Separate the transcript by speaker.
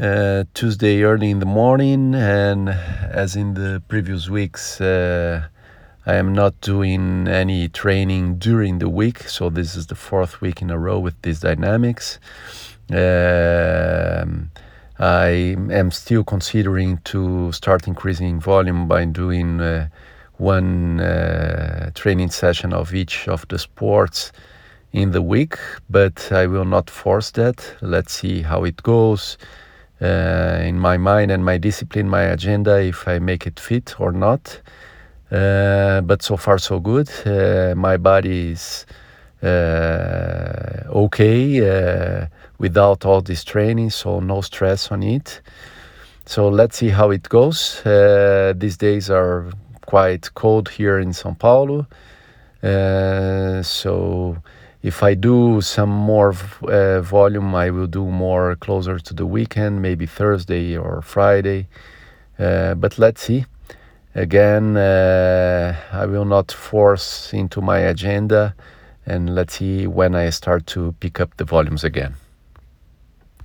Speaker 1: uh, Tuesday early in the morning, and as in the previous weeks, uh, I am not doing any training during the week. So this is the fourth week in a row with these dynamics. Um, I am still considering to start increasing volume by doing uh, one uh, training session of each of the sports in the week, but I will not force that. Let's see how it goes uh, in my mind and my discipline, my agenda, if I make it fit or not. Uh, but so far, so good. Uh, my body is uh, okay without all this training, so no stress on it. So let's see how it goes. Uh, these days are quite cold here in São Paulo. Uh, so if I do some more uh, volume, I will do more closer to the weekend, maybe Thursday or Friday. Uh, but let's see. Again, uh, I will not force into my agenda, and let's see when I start to pick up the volumes again.